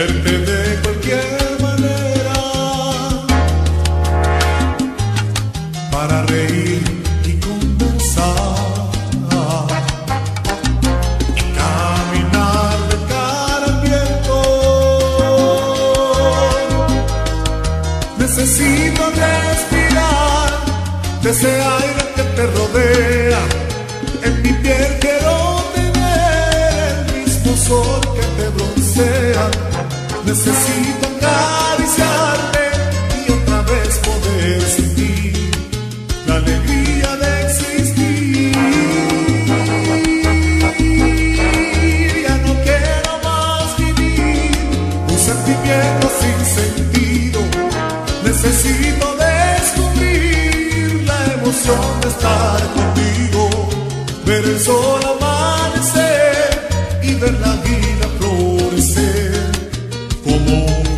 quererte de cualquier manera, para reír y conversar, y caminar de cara al viento. Necesito respirar de ese aire que te rodea, en mi piel quiero tener el mismo sol que te broncea. Necesito acariciarte y otra vez poder sentir la alegría de existir. Ya no quiero más vivir un sentimiento sin sentido. Necesito descubrir la emoción de estar contigo, ver el sol amanecer y ver la vida florecer. comum.